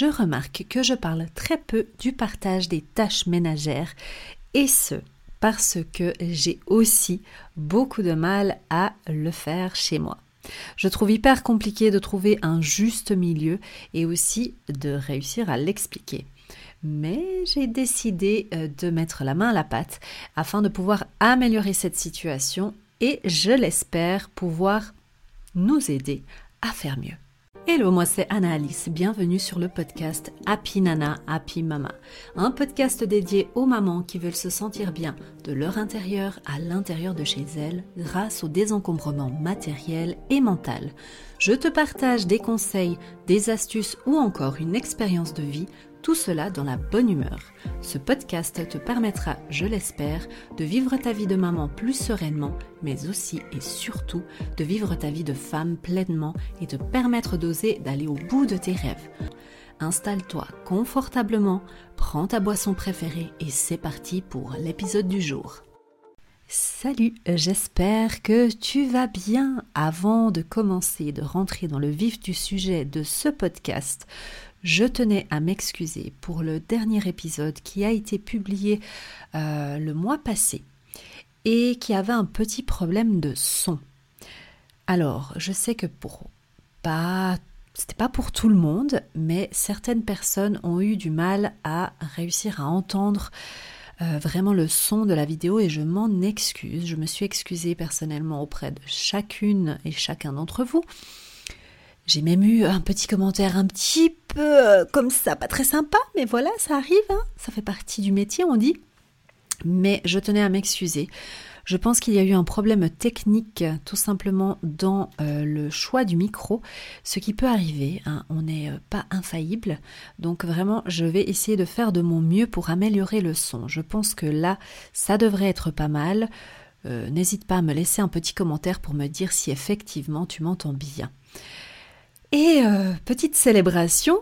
je remarque que je parle très peu du partage des tâches ménagères et ce, parce que j'ai aussi beaucoup de mal à le faire chez moi. Je trouve hyper compliqué de trouver un juste milieu et aussi de réussir à l'expliquer. Mais j'ai décidé euh, de mettre la main à la pâte afin de pouvoir améliorer cette situation et je l'espère pouvoir nous aider à faire mieux. Hello, moi c'est Anna Alice, bienvenue sur le podcast Happy Nana, Happy Mama, un podcast dédié aux mamans qui veulent se sentir bien de leur intérieur à l'intérieur de chez elles grâce au désencombrement matériel et mental. Je te partage des conseils, des astuces ou encore une expérience de vie tout cela dans la bonne humeur. Ce podcast te permettra, je l'espère, de vivre ta vie de maman plus sereinement, mais aussi et surtout de vivre ta vie de femme pleinement et te permettre d'oser d'aller au bout de tes rêves. Installe-toi confortablement, prends ta boisson préférée et c'est parti pour l'épisode du jour. Salut, j'espère que tu vas bien. Avant de commencer, de rentrer dans le vif du sujet de ce podcast, je tenais à m'excuser pour le dernier épisode qui a été publié euh, le mois passé et qui avait un petit problème de son. Alors, je sais que pour pas c'était pas pour tout le monde, mais certaines personnes ont eu du mal à réussir à entendre euh, vraiment le son de la vidéo et je m'en excuse. Je me suis excusée personnellement auprès de chacune et chacun d'entre vous. J'ai même eu un petit commentaire un petit peu euh, comme ça, pas très sympa, mais voilà, ça arrive, hein. ça fait partie du métier, on dit. Mais je tenais à m'excuser. Je pense qu'il y a eu un problème technique tout simplement dans euh, le choix du micro, ce qui peut arriver, hein. on n'est euh, pas infaillible. Donc vraiment, je vais essayer de faire de mon mieux pour améliorer le son. Je pense que là, ça devrait être pas mal. N'hésite pas à me laisser un petit commentaire pour me dire si effectivement tu m'entends bien. Et euh, petite célébration,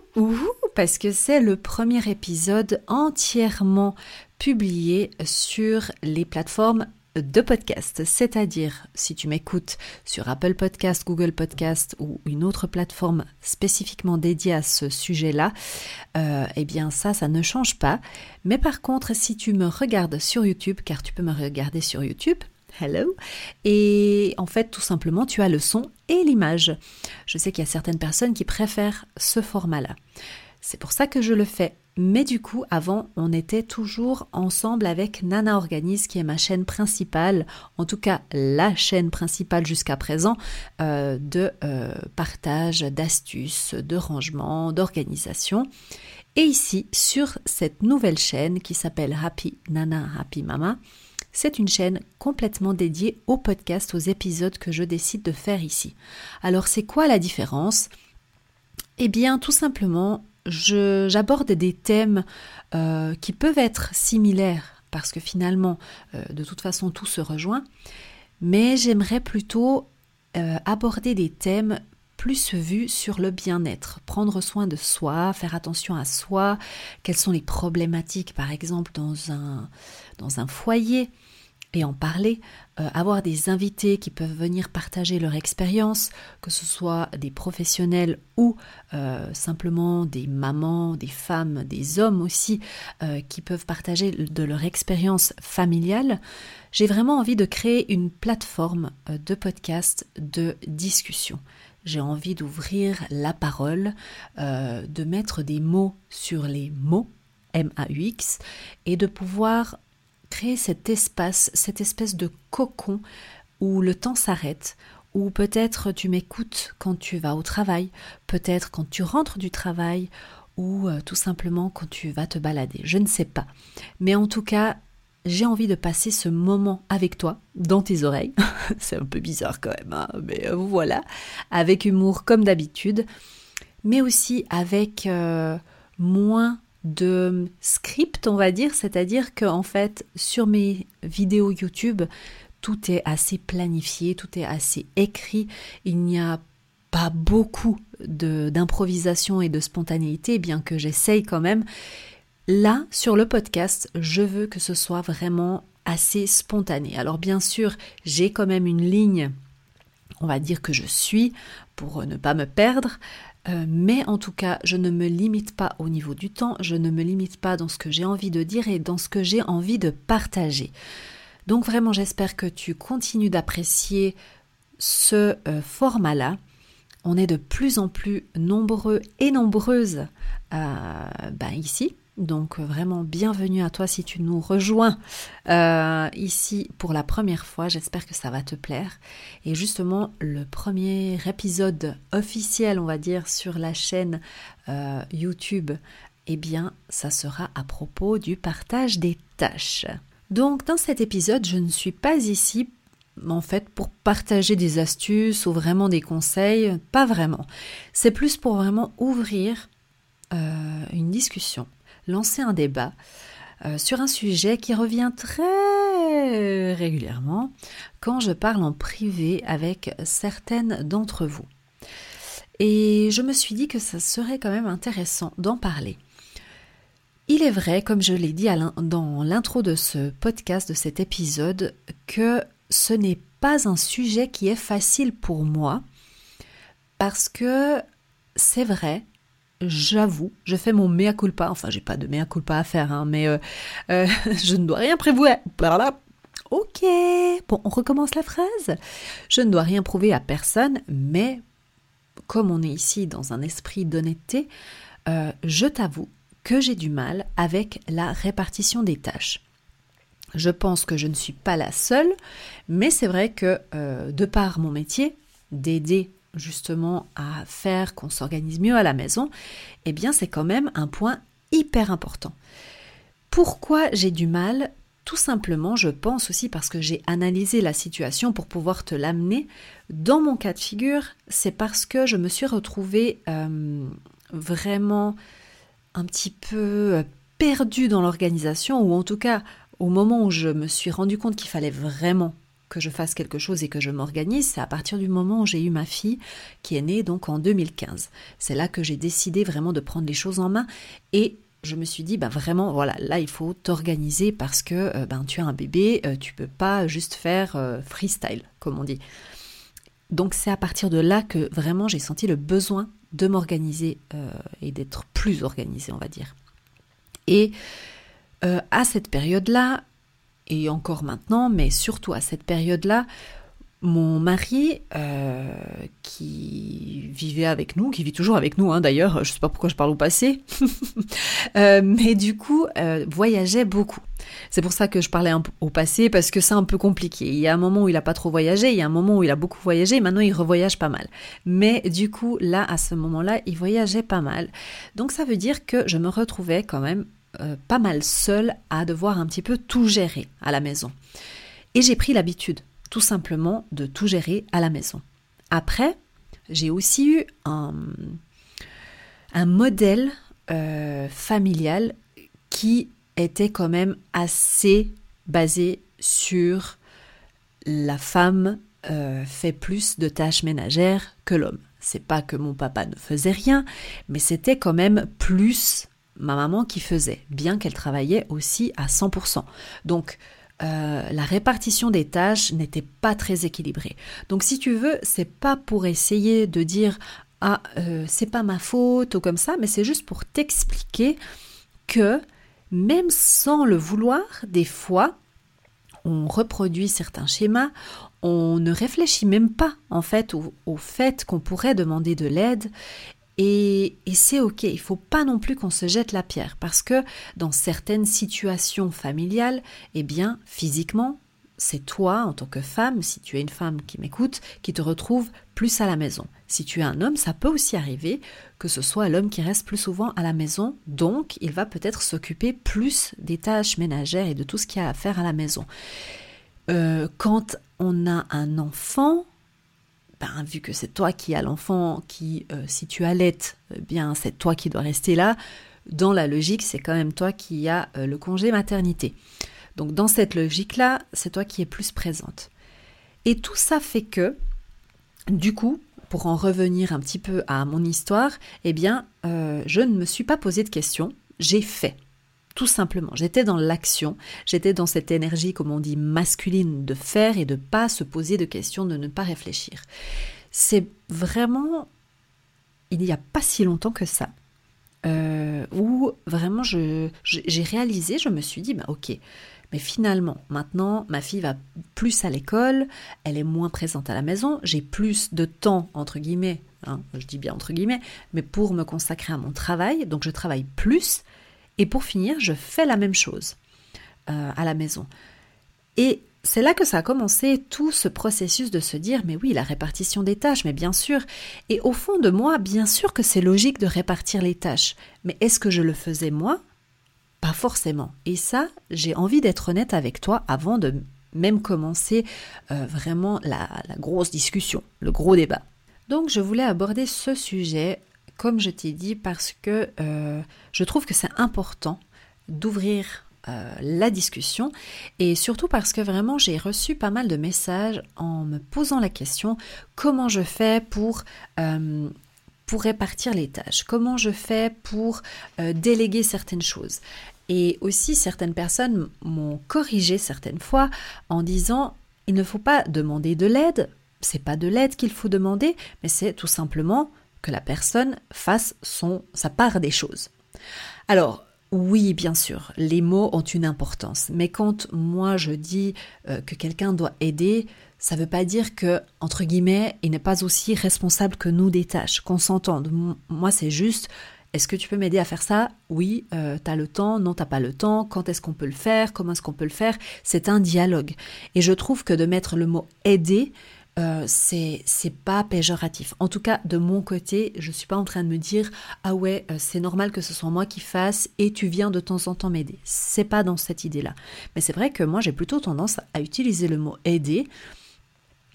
parce que c'est le premier épisode entièrement publié sur les plateformes de podcast, c'est-à-dire si tu m'écoutes sur Apple Podcast, Google Podcast ou une autre plateforme spécifiquement dédiée à ce sujet-là, euh, eh bien ça, ça ne change pas. Mais par contre, si tu me regardes sur YouTube, car tu peux me regarder sur YouTube, hello. Et en fait, tout simplement, tu as le son et l'image. Je sais qu'il y a certaines personnes qui préfèrent ce format-là. C'est pour ça que je le fais. Mais du coup, avant, on était toujours ensemble avec Nana Organise, qui est ma chaîne principale, en tout cas la chaîne principale jusqu'à présent, euh, de euh, partage, d'astuces, de rangement, d'organisation. Et ici, sur cette nouvelle chaîne qui s'appelle Happy Nana Happy Mama, c'est une chaîne complètement dédiée au podcast, aux épisodes que je décide de faire ici. Alors c'est quoi la différence? Eh bien tout simplement, j'aborde des thèmes euh, qui peuvent être similaires parce que finalement, euh, de toute façon, tout se rejoint, mais j'aimerais plutôt euh, aborder des thèmes plus vus sur le bien-être, prendre soin de soi, faire attention à soi, quelles sont les problématiques par exemple dans un, dans un foyer, et en parler, euh, avoir des invités qui peuvent venir partager leur expérience, que ce soit des professionnels ou euh, simplement des mamans, des femmes, des hommes aussi, euh, qui peuvent partager de leur expérience familiale. J'ai vraiment envie de créer une plateforme de podcast de discussion. J'ai envie d'ouvrir la parole, de mettre des mots sur les mots, M-A-U-X, et de pouvoir créer cet espace, cette espèce de cocon où le temps s'arrête, où peut-être tu m'écoutes quand tu vas au travail, peut-être quand tu rentres du travail, ou euh, tout simplement quand tu vas te balader. Je ne sais pas. Mais en tout cas, j'ai envie de passer ce moment avec toi, dans tes oreilles. C'est un peu bizarre quand même, hein, mais euh, voilà. Avec humour comme d'habitude, mais aussi avec euh, moins de script, on va dire, c'est-à-dire que en fait, sur mes vidéos YouTube, tout est assez planifié, tout est assez écrit, il n'y a pas beaucoup d'improvisation et de spontanéité, bien que j'essaye quand même. Là, sur le podcast, je veux que ce soit vraiment assez spontané. Alors bien sûr, j'ai quand même une ligne, on va dire que je suis, pour ne pas me perdre, Euh, mais en tout cas, je ne me limite pas au niveau du temps, je ne me limite pas dans ce que j'ai envie de dire et dans ce que j'ai envie de partager. Donc vraiment, j'espère que tu continues d'apprécier ce euh, format-là. On est de plus en plus nombreux et nombreuses euh, ben, ici donc euh, vraiment bienvenue à toi si tu nous rejoins euh, ici pour la première fois. J'espère que ça va te plaire. Et justement, le premier épisode officiel, on va dire, sur la chaîne euh, YouTube, eh bien, ça sera à propos du partage des tâches. Donc dans cet épisode, je ne suis pas ici en fait pour partager des astuces ou vraiment des conseils, pas vraiment. C'est plus pour vraiment ouvrir une discussion lancer un débat euh, sur un sujet qui revient très régulièrement quand je parle en privé avec certaines d'entre vous. Et je me suis dit que ça serait quand même intéressant d'en parler. Il est vrai, comme je l'ai dit dans l'intro de ce podcast, de cet épisode, que ce n'est pas un sujet qui est facile pour moi, parce que c'est vrai, j'avoue, je fais mon mea culpa. Enfin, j'ai pas de mea culpa à faire, hein, mais euh, euh, je ne dois rien prévoir. Ok, bon, on recommence la phrase. Je ne dois rien prouver à personne, mais comme on est ici dans un esprit d'honnêteté, euh, je t'avoue que j'ai du mal avec la répartition des tâches. Je pense que je ne suis pas la seule, mais c'est vrai que de par mon métier, d'aider justement à faire qu'on s'organise mieux à la maison, eh bien c'est quand même un point hyper important. Pourquoi j'ai du mal? Tout simplement, je pense aussi parce que j'ai analysé la situation pour pouvoir te l'amener. Dans mon cas de figure, c'est parce que je me suis retrouvée euh, vraiment un petit peu perdue dans l'organisation, ou en tout cas au moment où je me suis rendu compte qu'il fallait vraiment que je fasse quelque chose et que je m'organise, c'est à partir du moment où j'ai eu ma fille qui est née donc en 2015. C'est là que j'ai décidé vraiment de prendre les choses en main et je me suis dit, bah vraiment, voilà, là il faut t'organiser parce que euh, ben, tu as un bébé, euh, tu peux pas juste faire euh, freestyle, comme on dit. Donc c'est à partir de là que vraiment j'ai senti le besoin de m'organiser et d'être plus organisée, on va dire. Et à cette période-là, et encore maintenant, mais surtout à cette période-là, mon mari, euh, qui vivait avec nous, qui vit toujours avec nous hein, d'ailleurs, je ne sais pas pourquoi je parle au passé, euh, mais du coup, euh, voyageait beaucoup. C'est pour ça que je parlais au passé, parce que c'est un peu compliqué. Il y a un moment où il n'a pas trop voyagé, il y a un moment où il a beaucoup voyagé, maintenant il revoyage pas mal. Mais du coup, là, à ce moment-là, il voyageait pas mal. Donc ça veut dire que je me retrouvais quand même euh, pas mal seule à devoir un petit peu tout gérer à la maison. Et j'ai pris l'habitude, tout simplement, de tout gérer à la maison. Après, j'ai aussi eu un, un modèle euh, familial qui était quand même assez basé sur la femme euh, fait plus de tâches ménagères que l'homme. C'est pas que mon papa ne faisait rien, mais c'était quand même plus ma maman qui faisait, bien qu'elle travaillait aussi à 100%. Donc, euh, la répartition des tâches n'était pas très équilibrée. Donc, si tu veux, c'est pas pour essayer de dire ah euh, c'est pas ma faute ou comme ça, mais c'est juste pour t'expliquer que même sans le vouloir, des fois, on reproduit certains schémas, on ne réfléchit même pas en fait au fait qu'on pourrait demander de l'aide et, c'est ok, il faut pas non plus qu'on se jette la pierre parce que dans certaines situations familiales, eh bien, physiquement, c'est toi, en tant que femme, si tu es une femme qui m'écoute, qui te retrouve plus à la maison. Si tu es un homme, ça peut aussi arriver que ce soit l'homme qui reste plus souvent à la maison, donc il va peut-être s'occuper plus des tâches ménagères et de tout ce qu'il y a à faire à la maison. Euh, quand on a un enfant, ben, vu que c'est toi qui as l'enfant, qui, euh, si tu allaites, eh bien, c'est toi qui dois rester là, dans la logique, c'est quand même toi qui as euh, le congé maternité. Donc, dans cette logique-là, c'est toi qui es plus présente. Et tout ça fait que, du coup, pour en revenir un petit peu à mon histoire, eh bien, euh, je ne me suis pas posé de questions, j'ai fait tout simplement. J'étais dans l'action, j'étais dans cette énergie, comme on dit, masculine de faire et de pas se poser de questions, de ne pas réfléchir. C'est vraiment il n'y a pas si longtemps que ça, euh, où vraiment j'ai réalisé, je me suis dit, bah ok, mais finalement, maintenant, ma fille va plus à l'école, elle est moins présente à la maison, j'ai plus de temps, entre guillemets, hein, je dis bien entre guillemets, mais pour me consacrer à mon travail, donc je travaille plus, et pour finir, je fais la même chose euh, à la maison. Et c'est là que ça a commencé tout ce processus de se dire mais oui, la répartition des tâches, mais bien sûr. Et au fond de moi, bien sûr que c'est logique de répartir les tâches. Mais est-ce que je le faisais moi? Pas forcément. Et ça, j'ai envie d'être honnête avec toi avant de même commencer euh, vraiment la, grosse discussion, le gros débat. Donc je voulais aborder ce sujet, comme je t'ai dit, parce que euh, je trouve que c'est important d'ouvrir euh, la discussion et surtout parce que vraiment j'ai reçu pas mal de messages en me posant la question comment je fais pour euh, répartir les tâches, comment je fais pour déléguer certaines choses? Et aussi certaines personnes m'ont corrigé certaines fois en disant il ne faut pas demander de l'aide, c'est pas de l'aide qu'il faut demander, mais c'est tout simplement que la personne fasse son sa part des choses. Alors, oui, bien sûr, les mots ont une importance, mais quand moi je dis euh, que quelqu'un doit aider, ça ne veut pas dire que, entre guillemets, il n'est pas aussi responsable que nous des tâches, qu'on s'entende. Moi, c'est juste, est-ce que tu peux m'aider à faire ça? Oui, euh, tu as le temps, non, t'as pas le temps, quand est-ce qu'on peut le faire, comment est-ce qu'on peut le faire? C'est un dialogue. Et je trouve que de mettre le mot aider, euh, c'est pas péjoratif. En tout cas, de mon côté, je suis pas en train de me dire ah ouais, euh, c'est normal que ce soit moi qui fasse et tu viens de temps en temps m'aider. C'est pas dans cette idée-là. Mais c'est vrai que moi j'ai plutôt tendance à utiliser le mot aider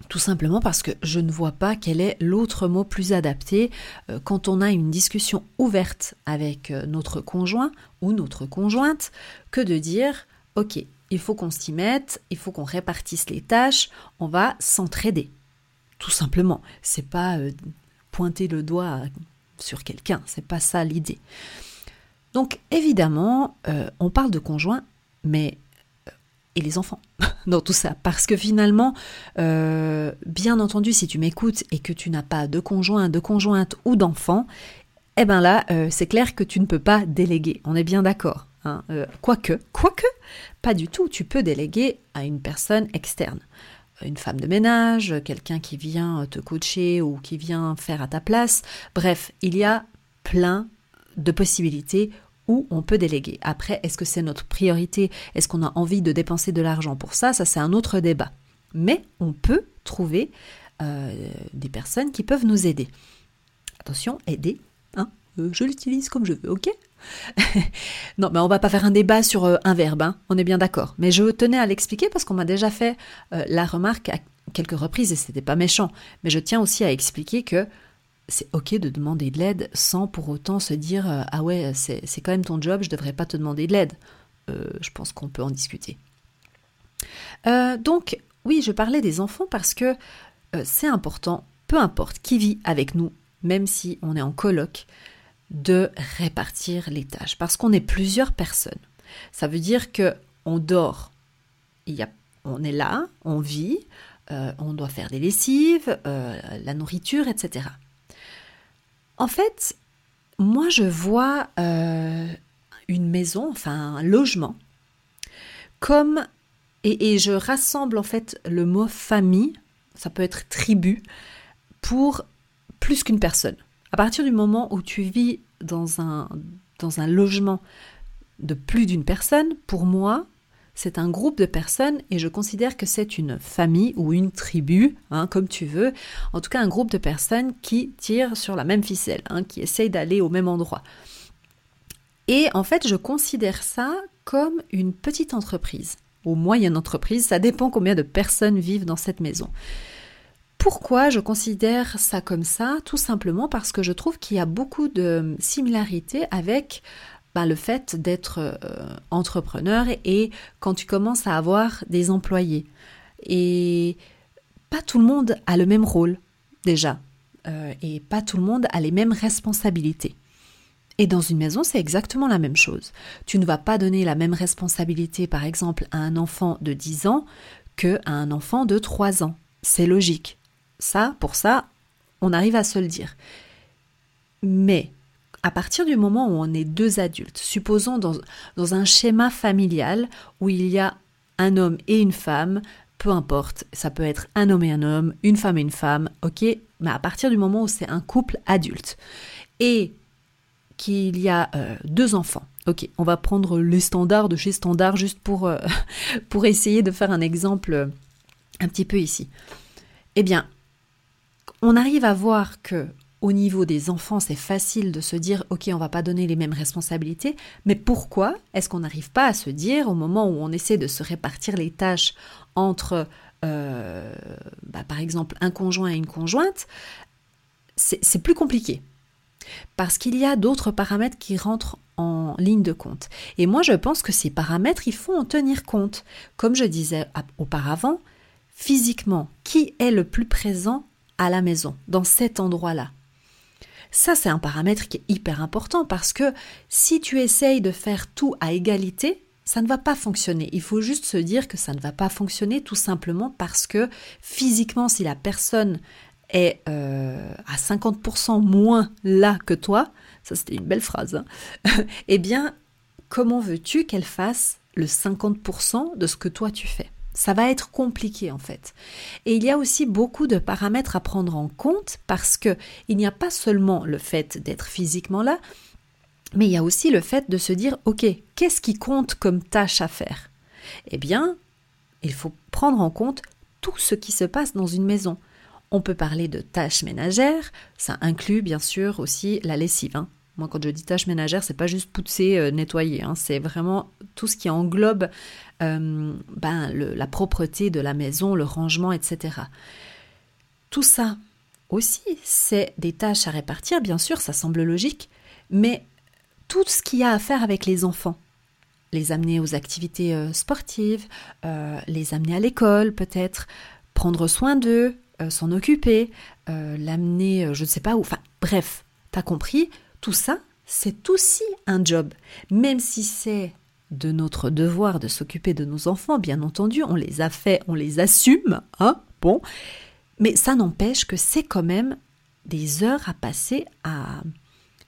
tout simplement parce que je ne vois pas quel est l'autre mot plus adapté euh, quand on a une discussion ouverte avec notre conjoint ou notre conjointe que de dire ok, il faut qu'on s'y mette, il faut qu'on répartisse les tâches, on va s'entraider. Tout simplement. C'est pas euh, pointer le doigt sur quelqu'un, c'est pas ça l'idée. Donc évidemment, euh, on parle de conjoint, mais euh, et les enfants dans tout ça. Parce que finalement, bien entendu, si tu m'écoutes et que tu n'as pas de conjoint, de conjointe ou d'enfant, eh ben là, c'est clair que tu ne peux pas déléguer. On est bien d'accord. Hein, euh, quoique, quoique, pas du tout, tu peux déléguer à une personne externe. Une femme de ménage, quelqu'un qui vient te coacher ou qui vient faire à ta place. Bref, il y a plein de possibilités où on peut déléguer. Après, est-ce que c'est notre priorité? Est-ce qu'on a envie de dépenser de l'argent pour ça? Ça, c'est un autre débat. Mais on peut trouver euh, des personnes qui peuvent nous aider. Attention, aider, hein euh, je l'utilise comme je veux, ok? non, mais on va pas faire un débat sur euh, un verbe, hein, on est bien d'accord. Mais je tenais à l'expliquer parce qu'on m'a déjà fait euh, la remarque à quelques reprises et c'était pas méchant. Mais je tiens aussi à expliquer que c'est ok de demander de l'aide sans pour autant se dire euh, ah ouais c'est quand même ton job, je devrais pas te demander de l'aide. je pense qu'on peut en discuter. donc oui, je parlais des enfants parce que c'est important, peu importe qui vit avec nous, même si on est en coloc, de répartir les tâches parce qu'on est plusieurs personnes. Ça veut dire que on dort, il y a, on est là, on vit, euh, on doit faire des lessives, euh, la nourriture, etc. En fait, moi je vois euh, une maison, enfin un logement, comme et, et, je rassemble en fait le mot famille, ça peut être tribu, pour plus qu'une personne. À partir du moment où tu vis dans un, dans un logement de plus d'une personne, pour moi, c'est un groupe de personnes et je considère que c'est une famille ou une tribu, hein, comme tu veux, en tout cas un groupe de personnes qui tirent sur la même ficelle, hein, qui essayent d'aller au même endroit. Et en fait, je considère ça comme une petite entreprise ou moyenne entreprise, ça dépend combien de personnes vivent dans cette maison. Pourquoi je considère ça comme ça? Tout simplement parce que je trouve qu'il y a beaucoup de similarités avec ben, le fait d'être euh, entrepreneur et, quand tu commences à avoir des employés. Et pas tout le monde a le même rôle déjà. Euh, et pas tout le monde a les mêmes responsabilités. Et dans une maison, c'est exactement la même chose. Tu ne vas pas donner la même responsabilité, par exemple, à un enfant de 10 ans que à un enfant de 3 ans. C'est logique. Ça, pour ça, on arrive à se le dire. Mais à partir du moment où on est deux adultes, supposons dans, dans un schéma familial où il y a un homme et une femme, peu importe, ça peut être un homme et un homme, une femme et une femme, ok, mais à partir du moment où c'est un couple adulte et qu'il y a euh, deux enfants, ok, on va prendre les standards de chez Standard juste pour, euh, pour essayer de faire un exemple euh, un petit peu ici. Eh bien, on arrive à voir que au niveau des enfants, c'est facile de se dire ok, on va pas donner les mêmes responsabilités, mais pourquoi est-ce qu'on n'arrive pas à se dire au moment où on essaie de se répartir les tâches entre, euh, bah, par exemple, un conjoint et une conjointe, c'est plus compliqué. Parce qu'il y a d'autres paramètres qui rentrent en ligne de compte. Et moi, je pense que ces paramètres, il faut en tenir compte. Comme je disais auparavant, physiquement, qui est le plus présent à la maison, dans cet endroit-là ça, c'est un paramètre qui est hyper important parce que si tu essayes de faire tout à égalité, ça ne va pas fonctionner. Il faut juste se dire que ça ne va pas fonctionner tout simplement parce que physiquement, si la personne est euh, à 50% moins là que toi, ça c'était une belle phrase, hein, eh bien, comment veux-tu qu'elle fasse le 50% de ce que toi tu fais? Ça va être compliqué en fait. Et il y a aussi beaucoup de paramètres à prendre en compte parce que il n'y a pas seulement le fait d'être physiquement là, mais il y a aussi le fait de se dire OK, qu'est-ce qui compte comme tâche à faire? Eh bien, il faut prendre en compte tout ce qui se passe dans une maison. On peut parler de tâches ménagères, ça inclut bien sûr aussi la lessive. Hein. Moi, quand je dis tâches ménagères, c'est pas juste pousser, euh, nettoyer, hein. c'est vraiment tout ce qui englobe euh, ben, la propreté de la maison, le rangement, etc. Tout ça aussi, c'est des tâches à répartir, bien sûr, ça semble logique, mais tout ce qu'il y a à faire avec les enfants, les amener aux activités euh, sportives, les amener à l'école peut-être, prendre soin d'eux, s'en occuper, l'amener, je ne sais pas où, enfin bref, t'as compris, tout ça, c'est aussi un job. Même si c'est de notre devoir de s'occuper de nos enfants, bien entendu, on les a fait, on les assume, hein, bon. Mais ça n'empêche que c'est quand même des heures à passer à,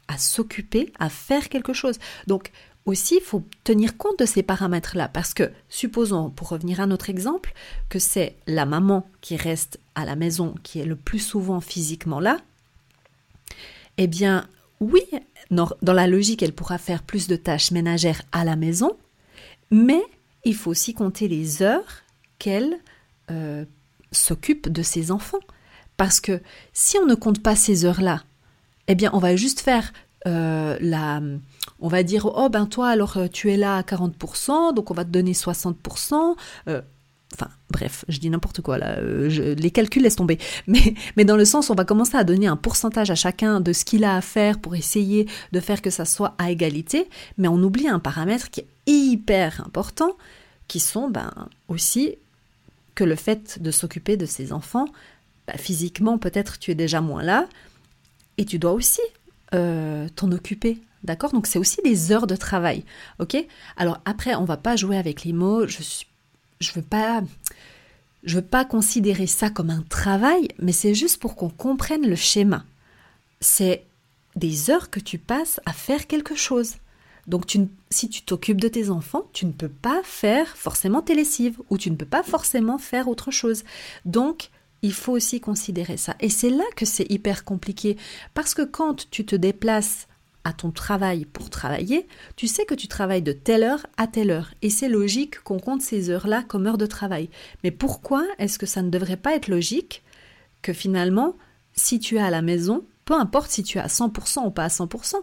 à s'occuper, à faire quelque chose. Donc, aussi, il faut tenir compte de ces paramètres-là, parce que, supposons, pour revenir à notre exemple, que c'est la maman qui reste à la maison, qui est le plus souvent physiquement là, eh bien, oui, dans, la logique, elle pourra faire plus de tâches ménagères à la maison, mais il faut aussi compter les heures qu'elle euh, s'occupe de ses enfants. Parce que si on ne compte pas ces heures-là, eh bien, on va juste faire euh, la. On va dire, oh ben toi, alors euh, tu es là à 40%, donc on va te donner 60%. Enfin, bref, je dis n'importe quoi là, euh, les calculs laissent tomber. Mais, mais dans le sens, on va commencer à donner un pourcentage à chacun de ce qu'il a à faire pour essayer de faire que ça soit à égalité, mais on oublie un paramètre qui est hyper important, qui sont ben, aussi que le fait de s'occuper de ses enfants, ben, physiquement peut-être tu es déjà moins là, et tu dois aussi euh, t'en occuper. D'accord? Donc c'est aussi des heures de travail. Ok? Alors après, on va pas jouer avec les mots. Je suis je veux pas je veux pas considérer ça comme un travail, mais c'est juste pour qu'on comprenne le schéma. C'est des heures que tu passes à faire quelque chose. Donc si tu t'occupes de tes enfants, tu ne peux pas faire forcément tes lessives ou tu ne peux pas forcément faire autre chose. Donc il faut aussi considérer ça. Et c'est là que c'est hyper compliqué parce que quand tu te déplaces à ton travail pour travailler, tu sais que tu travailles de telle heure à telle heure. Et c'est logique qu'on compte ces heures-là comme heures de travail. Mais pourquoi est-ce que ça ne devrait pas être logique que finalement, si tu es à la maison, peu importe si tu es à 100% ou pas à 100%,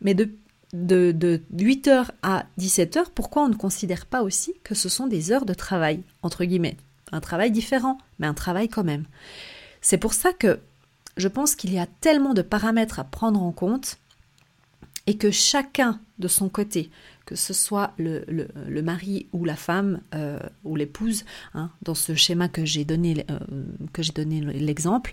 mais de, de, de 8h à 17h, pourquoi on ne considère pas aussi que ce sont des heures de travail, entre guillemets? Un travail différent, mais un travail quand même. C'est pour ça que je pense qu'il y a tellement de paramètres à prendre en compte et que chacun de son côté, que ce soit le, mari ou la femme euh, ou l'épouse, hein, dans ce schéma que j'ai donné, euh, que j'ai donné l'exemple,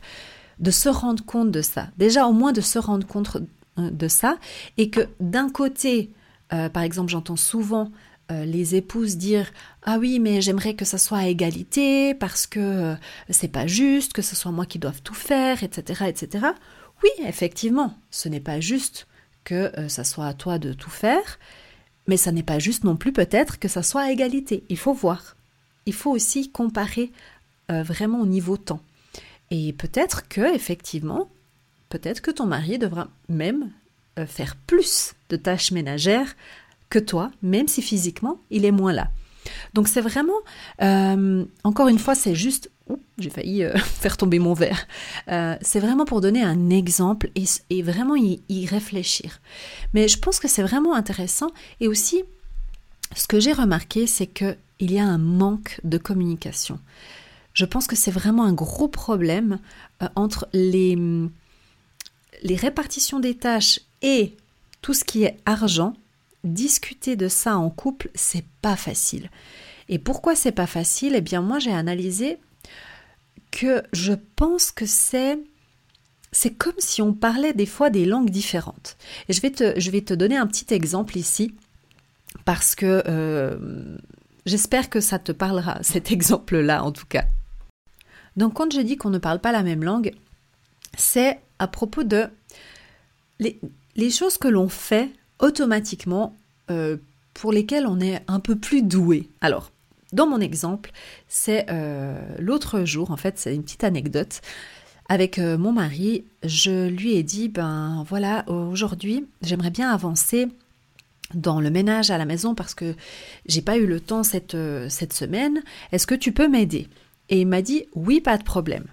de se rendre compte de ça. Déjà au moins de se rendre compte euh, de ça et que d'un côté, par exemple, j'entends souvent les épouses dire ah oui mais j'aimerais que ça soit à égalité parce que c'est pas juste que ce soit moi qui doive tout faire etc etc Oui, effectivement, ce n'est pas juste que euh, ça soit à toi de tout faire, mais ça n'est pas juste non plus peut-être que ça soit à égalité. Il faut voir. Il faut aussi comparer euh, vraiment au niveau temps. Et peut-être que effectivement, peut-être que ton mari devra même euh, faire plus de tâches ménagères que toi, même si physiquement il est moins là. Donc c'est vraiment, encore une fois, c'est juste, j'ai failli euh, faire tomber mon verre, c'est vraiment pour donner un exemple et, vraiment y, réfléchir. Mais je pense que c'est vraiment intéressant et aussi, ce que j'ai remarqué, c'est qu'il y a un manque de communication. Je pense que c'est vraiment un gros problème entre les, les répartitions des tâches et tout ce qui est argent, discuter de ça en couple, c'est pas facile. Et pourquoi c'est pas facile? Eh bien, moi, j'ai analysé que je pense que c'est c'est comme si on parlait des fois des langues différentes. Et je vais te, je vais te donner un petit exemple ici, parce que euh, j'espère que ça te parlera, cet exemple-là en tout cas. Donc quand je dis qu'on ne parle pas la même langue, c'est à propos de les, les choses que l'on fait automatiquement euh, pour lesquelles on est un peu plus doué. Alors, dans mon exemple, c'est euh, l'autre jour, en fait, c'est une petite anecdote. Avec euh, mon mari, je lui ai dit, ben voilà, aujourd'hui, j'aimerais bien avancer dans le ménage à la maison parce que j'ai pas eu le temps cette, cette semaine. Est-ce que tu peux m'aider? Et il m'a dit, oui, pas de problème.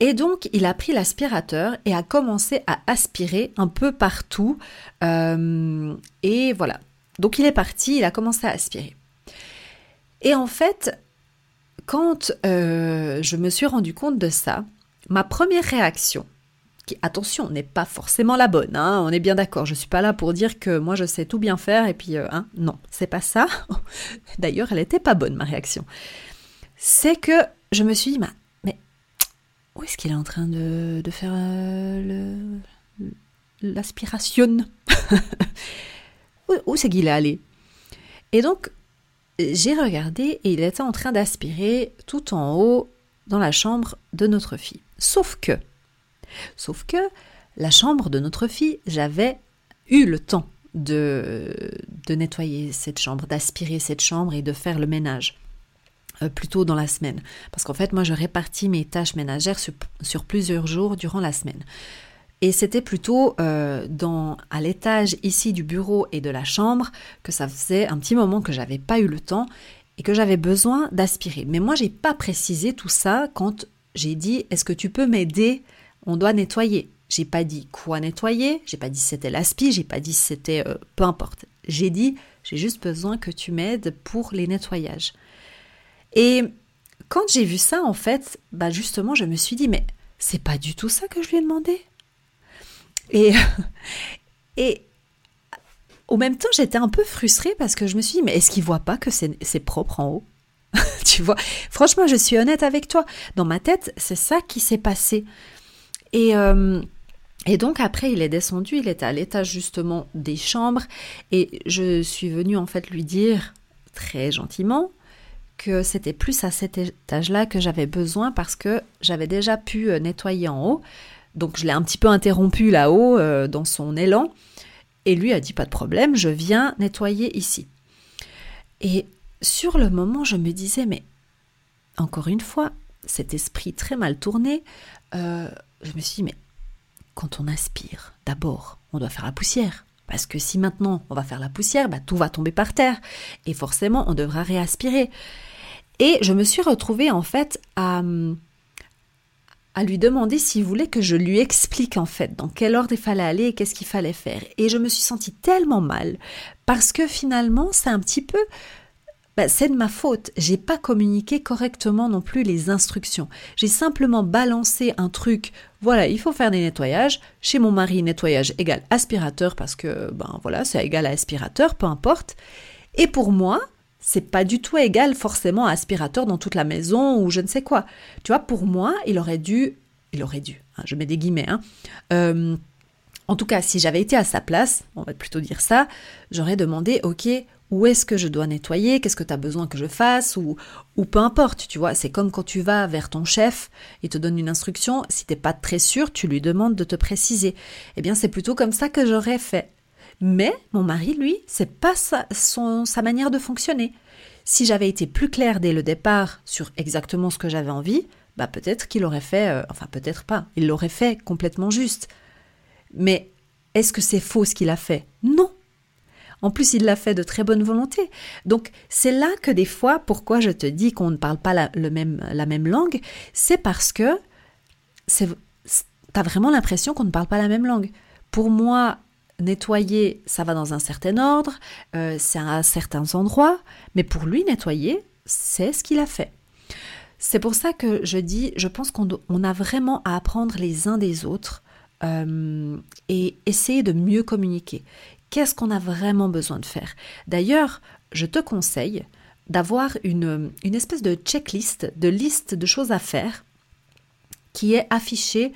Et donc, il a pris l'aspirateur et a commencé à aspirer un peu partout. Euh, et voilà. Donc, il est parti, il a commencé à aspirer. Et en fait, quand euh, je me suis rendu compte de ça, ma première réaction, qui, attention, n'est pas forcément la bonne, hein, on est bien d'accord, je ne suis pas là pour dire que moi je sais tout bien faire et puis, euh, hein, non, c'est pas ça. D'ailleurs, elle n'était pas bonne, ma réaction. C'est que je me suis dit, où est-ce qu'il est en train de, faire euh, l'aspiration? Où, c'est qu'il est allé? Et donc, j'ai regardé et il était en train d'aspirer tout en haut dans la chambre de notre fille. Sauf que, sauf que la chambre de notre fille, j'avais eu le temps de, nettoyer cette chambre, d'aspirer cette chambre et de faire le ménage. Euh, plutôt dans la semaine. Parce qu'en fait, moi, je répartis mes tâches ménagères sur, plusieurs jours durant la semaine. Et c'était plutôt euh, dans, à l'étage ici du bureau et de la chambre que ça faisait un petit moment que j'avais pas eu le temps et que j'avais besoin d'aspirer. Mais moi, j'ai pas précisé tout ça quand j'ai dit est-ce que tu peux m'aider? On doit nettoyer. J'ai pas dit quoi nettoyer, j'ai pas dit c'était l'aspi, j'ai pas dit c'était euh, peu importe. J'ai dit j'ai juste besoin que tu m'aides pour les nettoyages. Et quand j'ai vu ça, en fait, bah justement, je me suis dit, mais c'est pas du tout ça que je lui ai demandé. Et, et au même temps, j'étais un peu frustrée parce que je me suis dit, mais est-ce qu'il voit pas que c'est propre en haut? Tu vois, franchement, je suis honnête avec toi. Dans ma tête, c'est ça qui s'est passé. Et, euh, et donc après, il est descendu, il était à l'étage justement des chambres, et je suis venue en fait lui dire très gentiment, que c'était plus à cet étage-là que j'avais besoin parce que j'avais déjà pu euh, nettoyer en haut. Donc je l'ai un petit peu interrompu là-haut euh, dans son élan. Et lui a dit pas de problème, je viens nettoyer ici. Et sur le moment, je me disais, mais encore une fois, cet esprit très mal tourné, euh, je me suis dit, mais quand on aspire, d'abord, on doit faire la poussière. Parce que si maintenant on va faire la poussière, bah, tout va tomber par terre. Et forcément, on devra réaspirer. Et je me suis retrouvée en fait à, à lui demander s'il voulait que je lui explique en fait dans quel ordre il fallait aller et qu'est-ce qu'il fallait faire. Et je me suis sentie tellement mal parce que finalement c'est un petit peu bah, c'est de ma faute. J'ai pas communiqué correctement non plus les instructions. J'ai simplement balancé un truc. Voilà, il faut faire des nettoyages. Chez mon mari, nettoyage égale aspirateur parce que ben voilà, c'est égal à aspirateur, peu importe. Et pour moi, c'est pas du tout égal forcément à aspirateur dans toute la maison ou je ne sais quoi. Tu vois, pour moi, il aurait dû, il aurait dû, hein, je mets des guillemets, hein, euh, En tout cas, si j'avais été à sa place, on va plutôt dire ça, j'aurais demandé, ok, où est-ce que je dois nettoyer, qu'est-ce que tu as besoin que je fasse, ou, ou peu importe, tu vois, c'est comme quand tu vas vers ton chef, il te donne une instruction, si t'es pas très sûr, tu lui demandes de te préciser. Eh bien, c'est plutôt comme ça que j'aurais fait. Mais mon mari, lui, c'est pas sa, son, sa manière de fonctionner. Si j'avais été plus claire dès le départ sur exactement ce que j'avais envie, bah peut-être qu'il aurait fait, euh, enfin peut-être pas, il l'aurait fait complètement juste. Mais est-ce que c'est faux ce qu'il a fait? Non. En plus, il l'a fait de très bonne volonté. Donc, c'est là que des fois, pourquoi je te dis qu'on ne parle pas la, même, la même langue, c'est parce que tu as vraiment l'impression qu'on ne parle pas la même langue. Pour moi, nettoyer, ça va dans un certain ordre, euh, c'est à certains endroits, mais pour lui, nettoyer, c'est ce qu'il a fait. C'est pour ça que je dis, je pense qu'on a vraiment à apprendre les uns des autres euh, et essayer de mieux communiquer. Qu'est-ce qu'on a vraiment besoin de faire? D'ailleurs, je te conseille d'avoir une, une espèce de checklist, de liste de choses à faire qui est affichée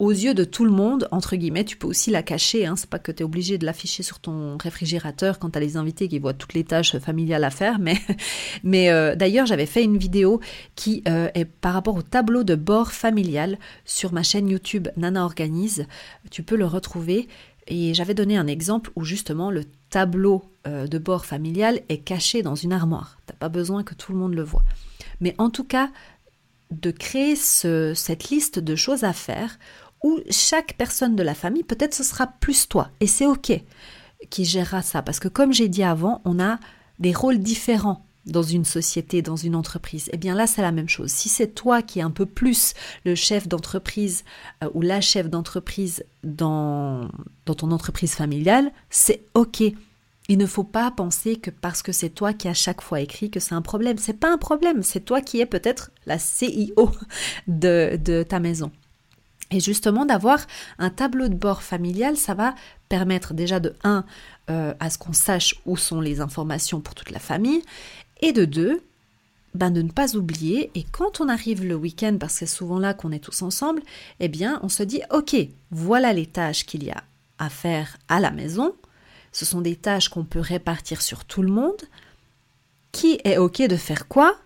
aux yeux de tout le monde, entre guillemets, tu peux aussi la cacher, hein, c'est pas que tu es obligé de l'afficher sur ton réfrigérateur quand tu as les invités qui voient toutes les tâches familiales à faire, mais, mais euh, d'ailleurs j'avais fait une vidéo qui euh, est par rapport au tableau de bord familial sur ma chaîne YouTube Nana Organise, tu peux le retrouver, et j'avais donné un exemple où justement le tableau euh, de bord familial est caché dans une armoire, t'as pas besoin que tout le monde le voit. Mais en tout cas, de créer ce, cette liste de choses à faire où chaque personne de la famille, peut-être ce sera plus toi, et c'est ok, qui gérera ça. Parce que comme j'ai dit avant, on a des rôles différents dans une société, dans une entreprise. Eh bien là, c'est la même chose. Si c'est toi qui es un peu plus le chef d'entreprise euh, ou la chef d'entreprise dans, ton entreprise familiale, c'est OK. Il ne faut pas penser que parce que c'est toi qui à chaque fois écrit que c'est un problème. C'est pas un problème, c'est toi qui es peut-être la CIO de, de ta maison. Et justement, d'avoir un tableau de bord familial, ça va permettre déjà de 1 euh, à ce qu'on sache où sont les informations pour toute la famille, et de 2 ben, de ne pas oublier, et quand on arrive le week-end, parce que c'est souvent là qu'on est tous ensemble, eh bien, on se dit, ok, voilà les tâches qu'il y a à faire à la maison, ce sont des tâches qu'on peut répartir sur tout le monde, qui est ok de faire quoi,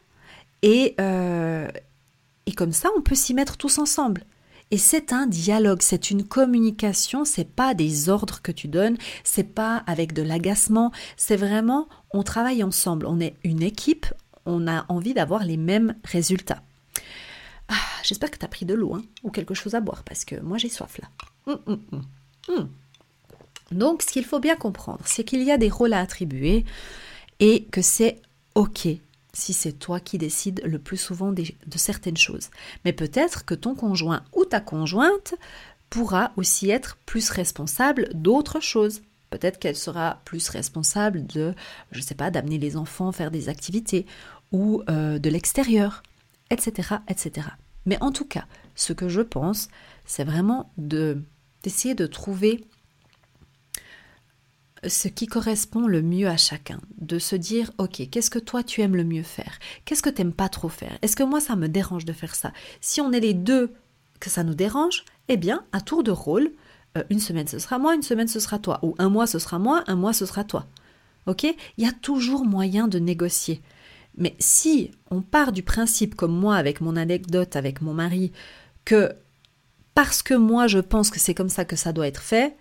et, euh, et comme ça, on peut s'y mettre tous ensemble. Et c'est un dialogue, c'est une communication, c'est pas des ordres que tu donnes, c'est pas avec de l'agacement, c'est vraiment on travaille ensemble, on est une équipe, on a envie d'avoir les mêmes résultats. Ah, j'espère que tu as pris de l'eau hein, ou quelque chose à boire parce que moi j'ai soif là. Hum, hum, hum. Donc ce qu'il faut bien comprendre, c'est qu'il y a des rôles à attribuer et que c'est OK si c'est toi qui décides le plus souvent de certaines choses. Mais peut-être que ton conjoint ou ta conjointe pourra aussi être plus responsable d'autres choses. Peut-être qu'elle sera plus responsable de, je ne sais pas, d'amener les enfants faire des activités ou euh, de l'extérieur, etc., etc. Mais en tout cas, ce que je pense, c'est vraiment de d'essayer de trouver ce qui correspond le mieux à chacun, de se dire ok, qu'est-ce que toi tu aimes le mieux faire? Qu'est-ce que tu n'aimes pas trop faire? Est-ce que moi ça me dérange de faire ça? Si on est les deux que ça nous dérange, eh bien, à tour de rôle, euh, une semaine ce sera moi, une semaine ce sera toi, ou un mois ce sera moi, un mois ce sera toi. Ok? Il y a toujours moyen de négocier. Mais si on part du principe, comme moi avec mon anecdote avec mon mari, que parce que moi je pense que c'est comme ça que ça doit être fait,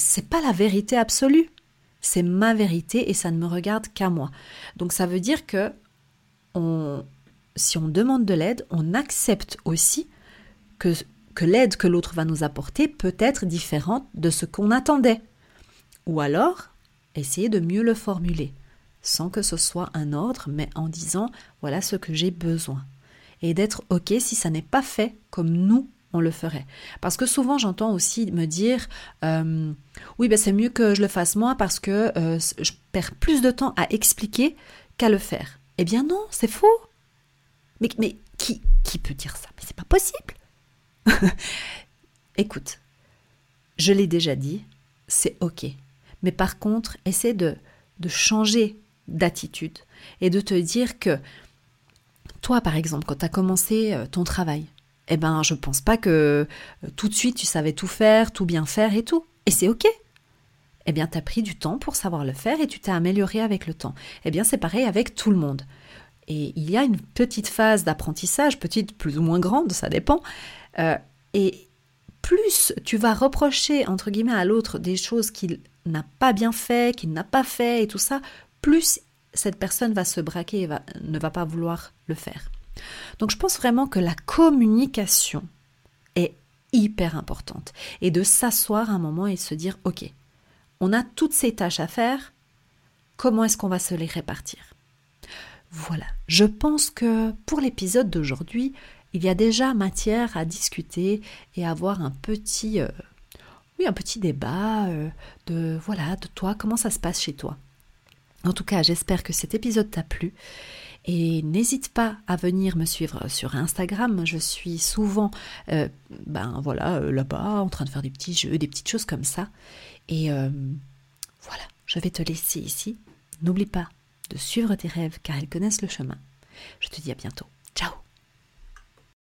c'est pas la vérité absolue. C'est ma vérité et ça ne me regarde qu'à moi. Donc ça veut dire que si on demande de l'aide, on accepte aussi que, que l'aide que l'autre va nous apporter peut être différente de ce qu'on attendait. Ou alors, essayer de mieux le formuler, sans que ce soit un ordre, mais en disant voilà ce que j'ai besoin. Et d'être OK si ça n'est pas fait comme nous on le ferait. Parce que souvent j'entends aussi me dire euh, oui ben c'est mieux que je le fasse moi parce que euh, je perds plus de temps à expliquer qu'à le faire. Eh bien non, c'est faux. Mais, qui peut dire ça? Mais c'est pas possible. Écoute, je l'ai déjà dit, c'est ok. Mais par contre, essaie de, de changer d'attitude et de te dire que toi, par exemple, quand tu as commencé euh, ton travail, eh ben, je pense pas que euh, tout de suite tu savais tout faire, tout bien faire et tout. Et c'est ok. Eh bien, tu as pris du temps pour savoir le faire et tu t'es amélioré avec le temps. Eh bien, c'est pareil avec tout le monde. Et il y a une petite phase d'apprentissage, petite, plus ou moins grande, ça dépend. Euh, et plus tu vas reprocher, entre guillemets, à l'autre des choses qu'il n'a pas bien fait, qu'il n'a pas fait et tout ça, plus cette personne va se braquer et ne va pas vouloir le faire. Donc je pense vraiment que la communication est hyper importante. Et de s'asseoir un moment et se dire, OK, on a toutes ces tâches à faire, comment est-ce qu'on va se les répartir? Voilà, je pense que pour l'épisode d'aujourd'hui, il y a déjà matière à discuter et avoir un petit, euh, oui, un petit débat euh, de voilà, de toi, comment ça se passe chez toi? En tout cas, j'espère que cet épisode t'a plu. Et n'hésite pas à venir me suivre sur Instagram. Je suis souvent, euh, ben voilà, là-bas, en train de faire des petits jeux, des petites choses comme ça. Et voilà, je vais te laisser ici. N'oublie pas de suivre tes rêves car ils connaissent le chemin. Je te dis à bientôt. Ciao